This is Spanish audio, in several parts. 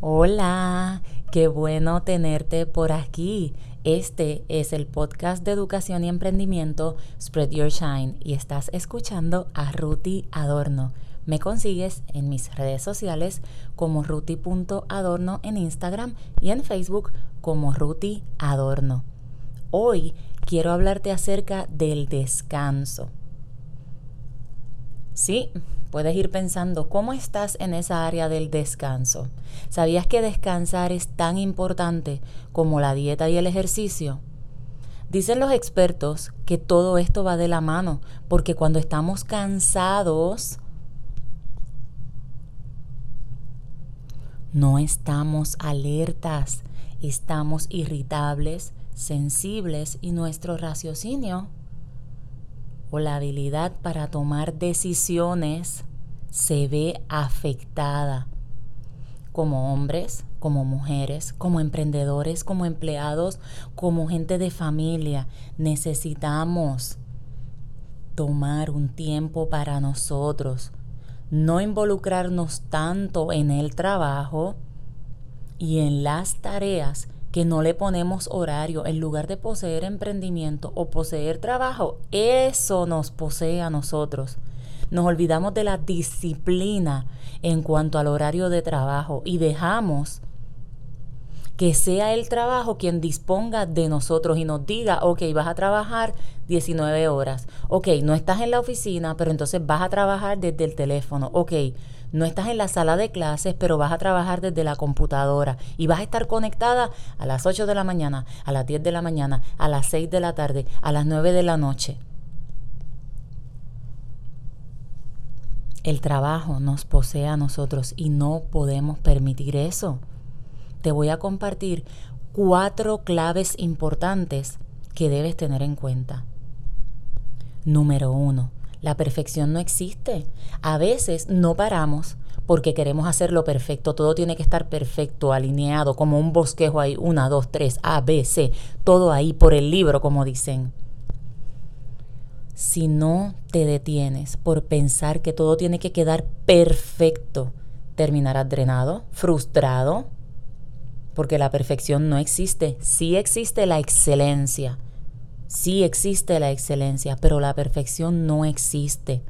Hola, qué bueno tenerte por aquí. Este es el podcast de educación y emprendimiento Spread Your Shine y estás escuchando a Ruti Adorno. Me consigues en mis redes sociales como ruti.adorno en Instagram y en Facebook como Ruti Adorno. Hoy quiero hablarte acerca del descanso. Sí, puedes ir pensando cómo estás en esa área del descanso. ¿Sabías que descansar es tan importante como la dieta y el ejercicio? Dicen los expertos que todo esto va de la mano, porque cuando estamos cansados, no estamos alertas, estamos irritables, sensibles y nuestro raciocinio o la habilidad para tomar decisiones se ve afectada. Como hombres, como mujeres, como emprendedores, como empleados, como gente de familia, necesitamos tomar un tiempo para nosotros, no involucrarnos tanto en el trabajo y en las tareas que no le ponemos horario en lugar de poseer emprendimiento o poseer trabajo, eso nos posee a nosotros. Nos olvidamos de la disciplina en cuanto al horario de trabajo y dejamos que sea el trabajo quien disponga de nosotros y nos diga, ok, vas a trabajar 19 horas, ok, no estás en la oficina, pero entonces vas a trabajar desde el teléfono, ok, no estás en la sala de clases, pero vas a trabajar desde la computadora y vas a estar conectada a las 8 de la mañana, a las 10 de la mañana, a las 6 de la tarde, a las 9 de la noche. El trabajo nos posee a nosotros y no podemos permitir eso. Te voy a compartir cuatro claves importantes que debes tener en cuenta. Número uno, la perfección no existe. A veces no paramos porque queremos hacerlo perfecto. Todo tiene que estar perfecto, alineado, como un bosquejo ahí. Una, dos, tres, A, B, C. Todo ahí por el libro, como dicen. Si no te detienes por pensar que todo tiene que quedar perfecto, terminarás drenado, frustrado, porque la perfección no existe. Sí existe la excelencia. Sí existe la excelencia, pero la perfección no existe.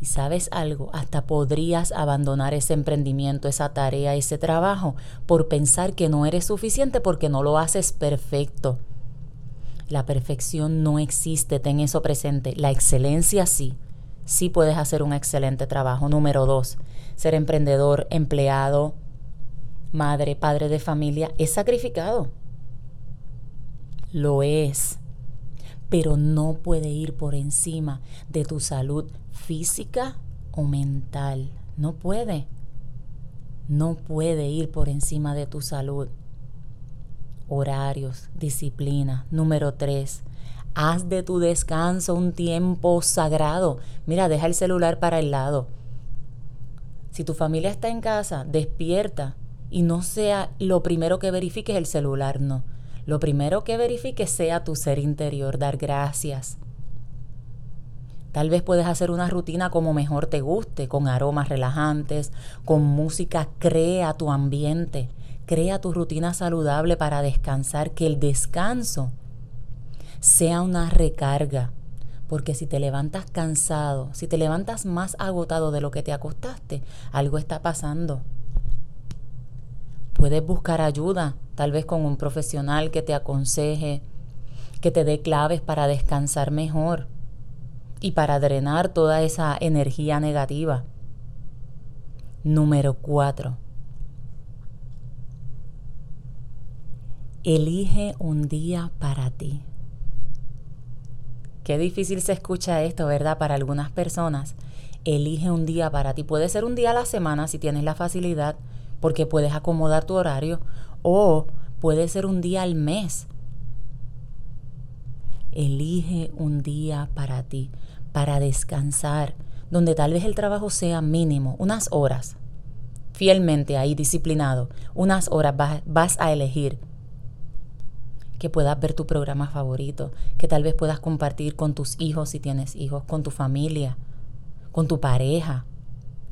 Y sabes algo, hasta podrías abandonar ese emprendimiento, esa tarea, ese trabajo, por pensar que no eres suficiente porque no lo haces perfecto. La perfección no existe, ten eso presente. La excelencia sí. Sí puedes hacer un excelente trabajo. Número dos, ser emprendedor, empleado, madre, padre de familia, es sacrificado lo es, pero no puede ir por encima de tu salud física o mental. No puede. No puede ir por encima de tu salud. Horarios, disciplina. Número tres, haz de tu descanso un tiempo sagrado. Mira, deja el celular para el lado. Si tu familia está en casa, despierta y no sea lo primero que verifiques el celular, no lo primero que verifique sea tu ser interior, dar gracias. Tal vez puedes hacer una rutina como mejor te guste, con aromas relajantes, con música, crea tu ambiente, crea tu rutina saludable para descansar, que el descanso sea una recarga. Porque si te levantas cansado, si te levantas más agotado de lo que te acostaste, algo está pasando. Puedes buscar ayuda, tal vez con un profesional que te aconseje, que te dé claves para descansar mejor y para drenar toda esa energía negativa. Número 4. Elige un día para ti. Qué difícil se escucha esto, ¿verdad? Para algunas personas. Elige un día para ti. Puede ser un día a la semana si tienes la facilidad porque puedes acomodar tu horario o puede ser un día al mes. Elige un día para ti, para descansar, donde tal vez el trabajo sea mínimo, unas horas, fielmente ahí disciplinado, unas horas vas, a elegir. Que puedas ver tu programa favorito, que tal vez puedas compartir con tus hijos si tienes hijos, con tu familia, con tu pareja,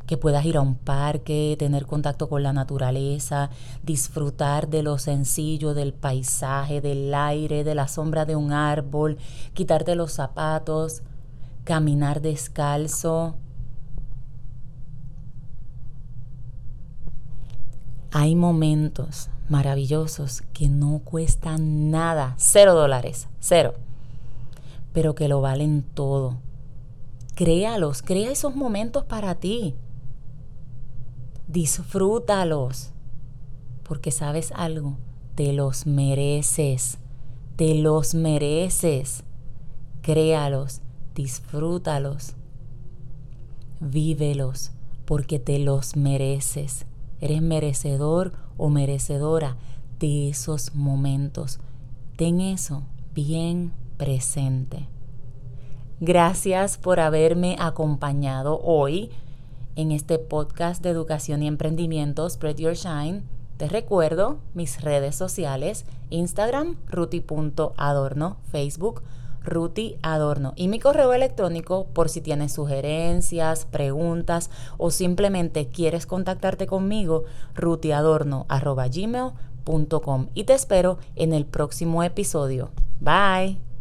que puedas ir a un parque, tener contacto con la naturaleza, disfrutar de lo sencillo del paisaje, del aire, de la sombra de un árbol, quitarte los zapatos, caminar descalzo. Hay momentos maravillosos que no cuestan nada, cero dólares, cero, pero que lo valen todo. Créalos, crea esos momentos para ti. Disfrútalos, porque sabes algo, te los mereces, te los mereces. Créalos, disfrútalos, vívelos, porque te los mereces. Eres merecedor o merecedora de esos momentos. Ten eso bien presente. Gracias por haberme acompañado hoy en este podcast de educación y emprendimiento Spread Your Shine. Te recuerdo mis redes sociales, Instagram, ruti.adorno, Facebook, Ruti Adorno y mi correo electrónico por si tienes sugerencias, preguntas o simplemente quieres contactarte conmigo, rutiadorno.gmail.com y te espero en el próximo episodio. Bye.